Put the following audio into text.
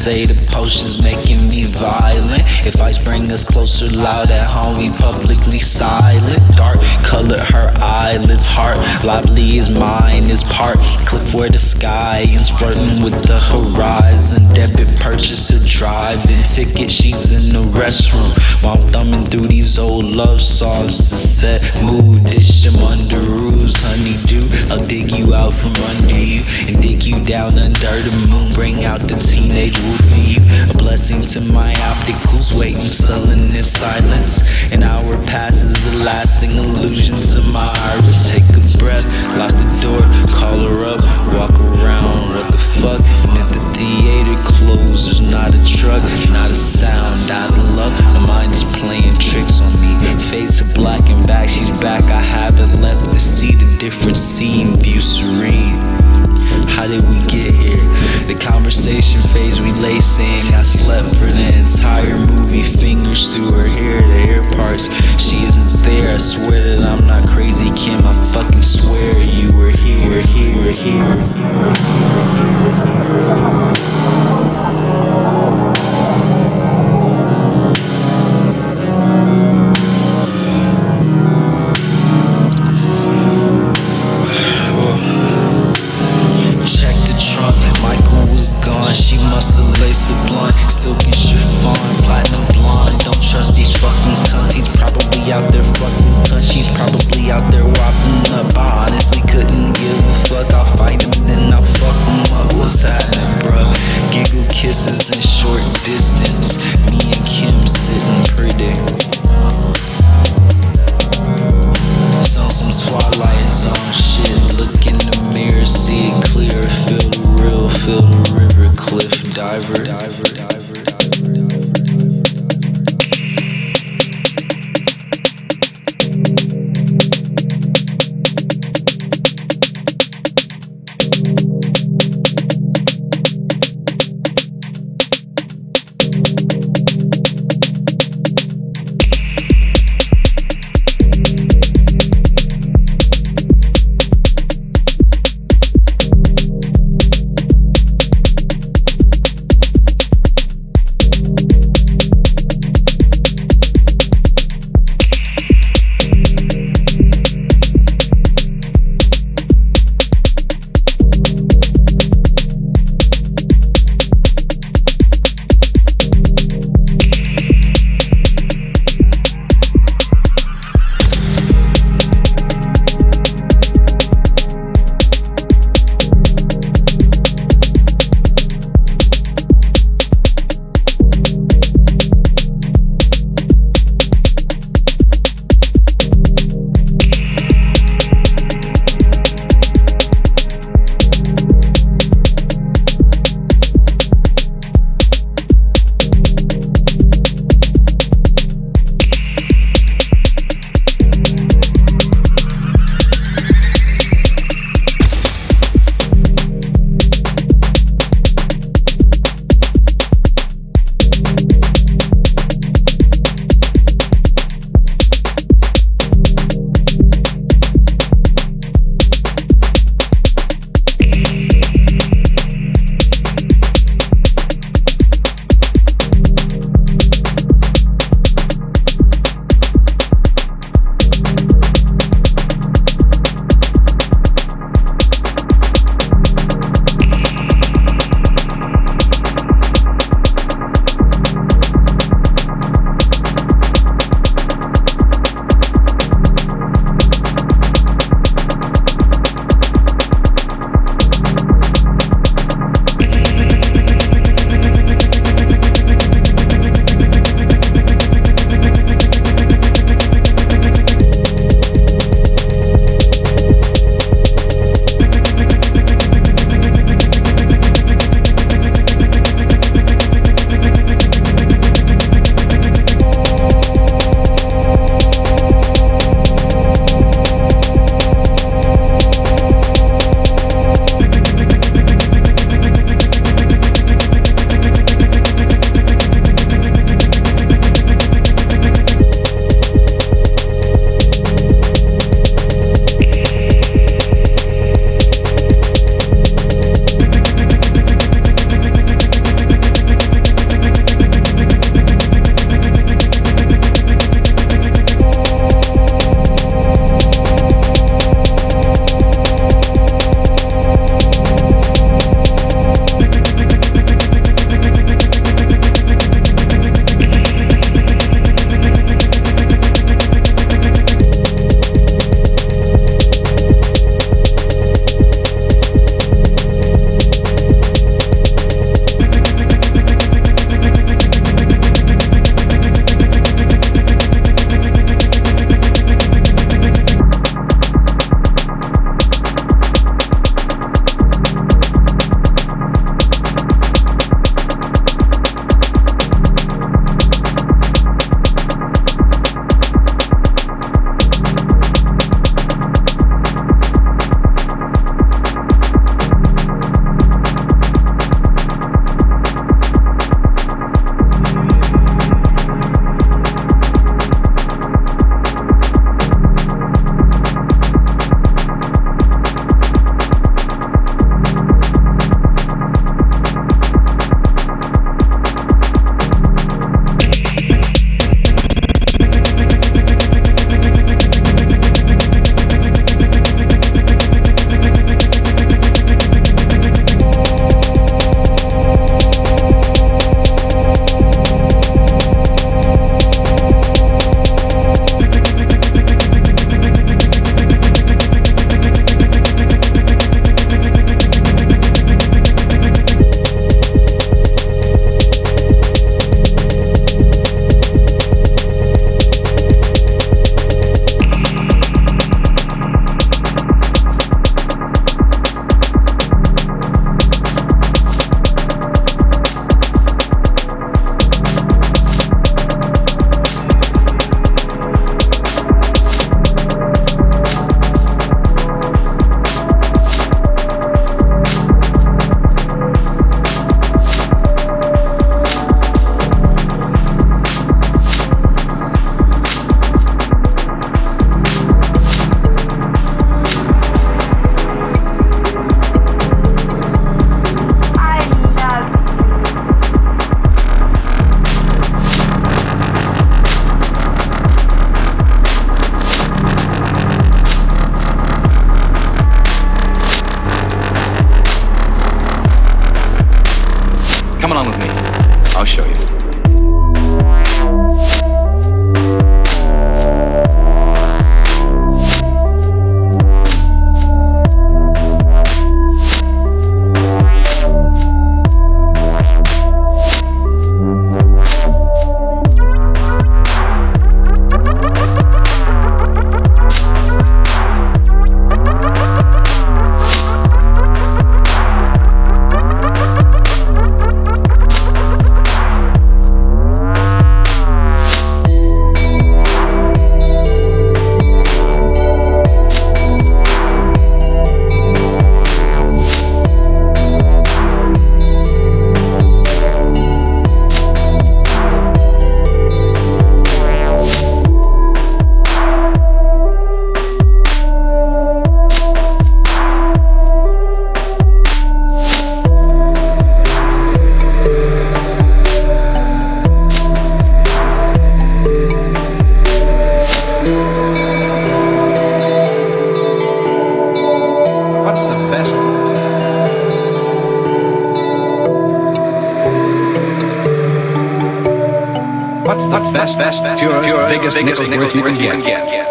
say the potion's making me violent. If I bring us closer, loud at home, we publicly silent. Dark color, her eyelids, heart lively is mine, is part. Cliff where the sky and flirting with the horizon. Debit purchased to drive in ticket, she's in the restroom. While I'm thumbing through these old love songs to set mood. Dish them under rules, honeydew. I'll dig you out from under you and dig you down under the moon. Bring out the teenage wolf in you. A blessing to my opticals, waiting, sullen in silence. An hour passes, a lasting illusion to my iris. Take a breath, lock the door, call her up, walk around. What the fuck? And if the theater closes, not a truck, not a sound, out of luck. My mind is playing tricks on me. Fades to black and back, she's back. I haven't left to see the different scene, view serene. How did we get here? The conversation phase we lay saying I slept for the entire movie. Fingers through her hair, the hair parts. She isn't there. I swear that I'm not crazy, Kim. I fucking swear you were here, here, here. Check purest, biggest, biggest nickel you can get.